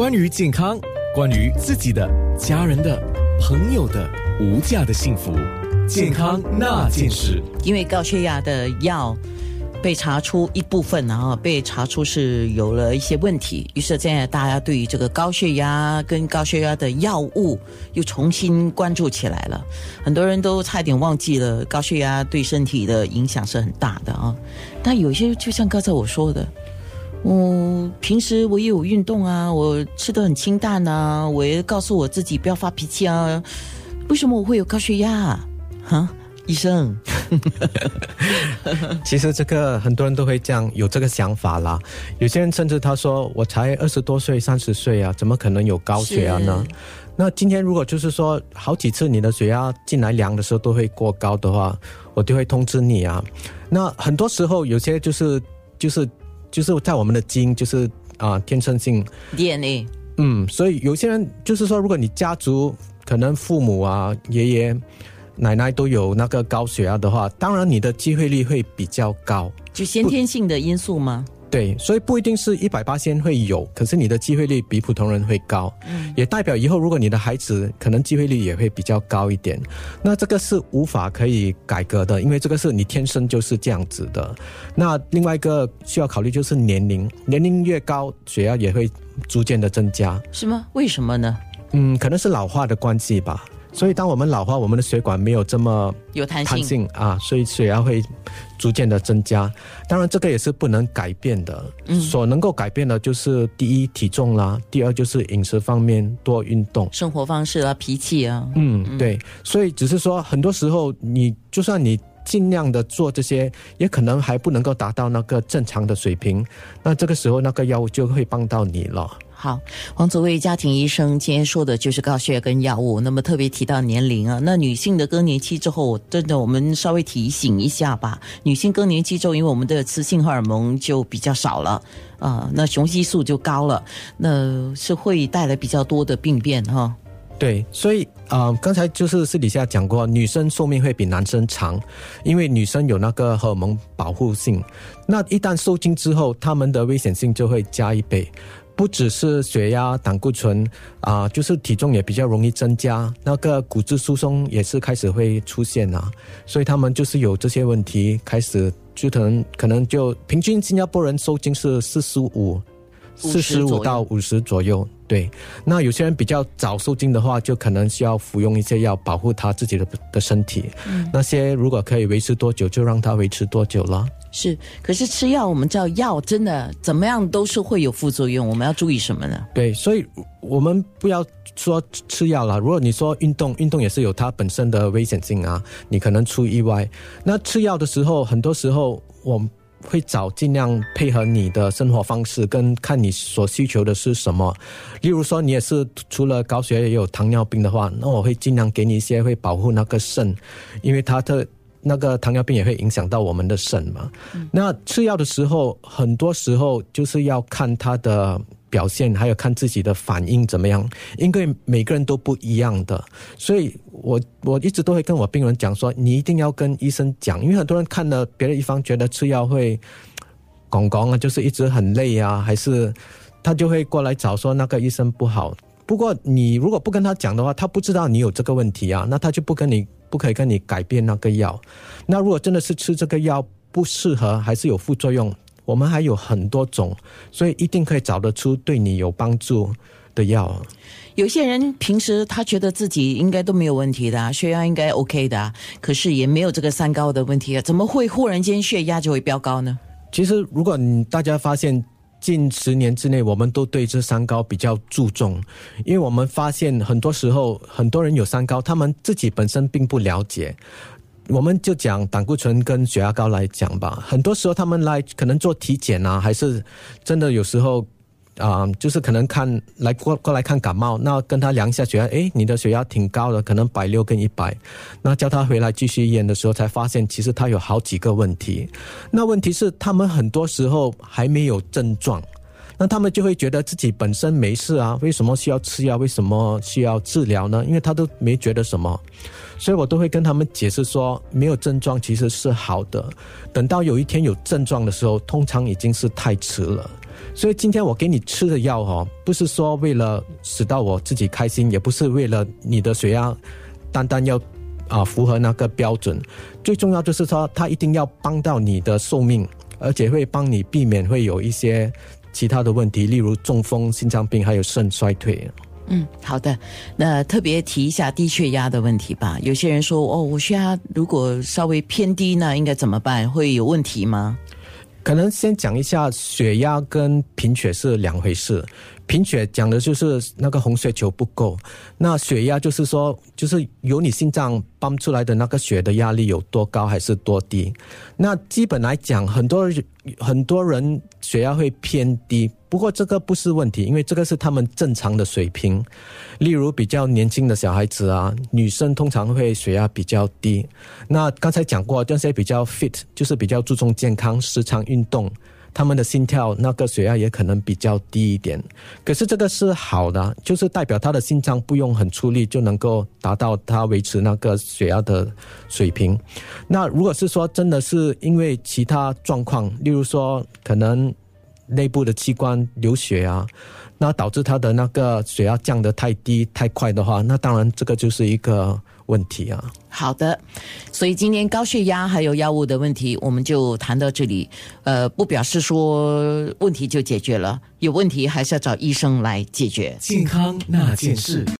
关于健康，关于自己的、家人的、朋友的无价的幸福，健康那件事。因为高血压的药被查出一部分，然后被查出是有了一些问题，于是现在大家对于这个高血压跟高血压的药物又重新关注起来了。很多人都差点忘记了高血压对身体的影响是很大的啊。但有些就像刚才我说的。我平时我也有运动啊，我吃的很清淡啊，我也告诉我自己不要发脾气啊。为什么我会有高血压？啊？哈，医生。其实这个很多人都会这样有这个想法啦。有些人甚至他说我才二十多岁、三十岁啊，怎么可能有高血压呢？那今天如果就是说好几次你的血压进来量的时候都会过高的话，我就会通知你啊。那很多时候有些就是就是。就是在我们的基因，就是啊，天生性 DNA。嗯，所以有些人就是说，如果你家族可能父母啊、爷爷奶奶都有那个高血压的话，当然你的机会率会比较高。就先天性的因素吗？对，所以不一定是一百八先会有，可是你的机会率比普通人会高，嗯，也代表以后如果你的孩子可能机会率也会比较高一点，那这个是无法可以改革的，因为这个是你天生就是这样子的。那另外一个需要考虑就是年龄，年龄越高，血压也会逐渐的增加，是吗？为什么呢？嗯，可能是老化的关系吧。所以，当我们老化，我们的血管没有这么有弹性啊，所以血压会逐渐的增加。当然，这个也是不能改变的。嗯，所能够改变的就是第一体重啦，第二就是饮食方面多运动，生活方式啊，脾气啊。嗯，对。所以只是说，很多时候你就算你尽量的做这些，也可能还不能够达到那个正常的水平。那这个时候，那个药物就会帮到你了。好，黄祖卫家庭医生今天说的就是高血压跟药物。那么特别提到年龄啊，那女性的更年期之后，真的我们稍微提醒一下吧。女性更年期之后，因为我们的雌性荷尔蒙就比较少了啊，那雄激素就高了，那是会带来比较多的病变哈。对，所以啊，刚才就是私底下讲过，女生寿命会比男生长，因为女生有那个荷尔蒙保护性。那一旦受精之后，他们的危险性就会加一倍。不只是血压、胆固醇啊，就是体重也比较容易增加，那个骨质疏松也是开始会出现啊，所以他们就是有这些问题，开始就可能可能就平均新加坡人受精是四十五，四十五到五十左右。对，那有些人比较早受精的话，就可能需要服用一些药保护他自己的的身体。嗯，那些如果可以维持多久，就让他维持多久了。是，可是吃药，我们知道药真的怎么样都是会有副作用，我们要注意什么呢？对，所以我们不要说吃药了。如果你说运动，运动也是有它本身的危险性啊，你可能出意外。那吃药的时候，很多时候我。会找尽量配合你的生活方式，跟看你所需求的是什么。例如说，你也是除了高血压也有糖尿病的话，那我会尽量给你一些会保护那个肾，因为它的那个糖尿病也会影响到我们的肾嘛。那吃药的时候，很多时候就是要看它的。表现还有看自己的反应怎么样，因为每个人都不一样的，所以我我一直都会跟我病人讲说，你一定要跟医生讲，因为很多人看了别的一方觉得吃药会，咣咣啊，就是一直很累啊，还是他就会过来找说那个医生不好。不过你如果不跟他讲的话，他不知道你有这个问题啊，那他就不跟你不可以跟你改变那个药。那如果真的是吃这个药不适合，还是有副作用。我们还有很多种，所以一定可以找得出对你有帮助的药。有些人平时他觉得自己应该都没有问题的，血压应该 OK 的，可是也没有这个三高的问题啊，怎么会忽然间血压就会飙高呢？其实，如果你大家发现近十年之内，我们都对这三高比较注重，因为我们发现很多时候很多人有三高，他们自己本身并不了解。我们就讲胆固醇跟血压高来讲吧，很多时候他们来可能做体检啊，还是真的有时候啊，就是可能看来过过来看感冒，那跟他量一下血压，诶，你的血压挺高的，可能百六跟一百，那叫他回来继续验的时候，才发现其实他有好几个问题。那问题是他们很多时候还没有症状，那他们就会觉得自己本身没事啊，为什么需要吃药？为什么需要治疗呢？因为他都没觉得什么。所以我都会跟他们解释说，没有症状其实是好的。等到有一天有症状的时候，通常已经是太迟了。所以今天我给你吃的药哦，不是说为了使到我自己开心，也不是为了你的血压单单要啊符合那个标准，最重要就是说它一定要帮到你的寿命，而且会帮你避免会有一些其他的问题，例如中风、心脏病还有肾衰退。嗯，好的。那特别提一下低血压的问题吧。有些人说，哦，我血压如果稍微偏低呢，应该怎么办？会有问题吗？可能先讲一下，血压跟贫血是两回事。贫血讲的就是那个红血球不够，那血压就是说，就是由你心脏泵出来的那个血的压力有多高还是多低。那基本来讲，很多很多人血压会偏低，不过这个不是问题，因为这个是他们正常的水平。例如比较年轻的小孩子啊，女生通常会血压比较低。那刚才讲过，这些比较 fit，就是比较注重健康、时常运动。他们的心跳那个血压也可能比较低一点，可是这个是好的，就是代表他的心脏不用很出力就能够达到他维持那个血压的水平。那如果是说真的是因为其他状况，例如说可能内部的器官流血啊，那导致他的那个血压降得太低太快的话，那当然这个就是一个。问题啊，好的，所以今天高血压还有药物的问题，我们就谈到这里。呃，不表示说问题就解决了，有问题还是要找医生来解决。健康那件事。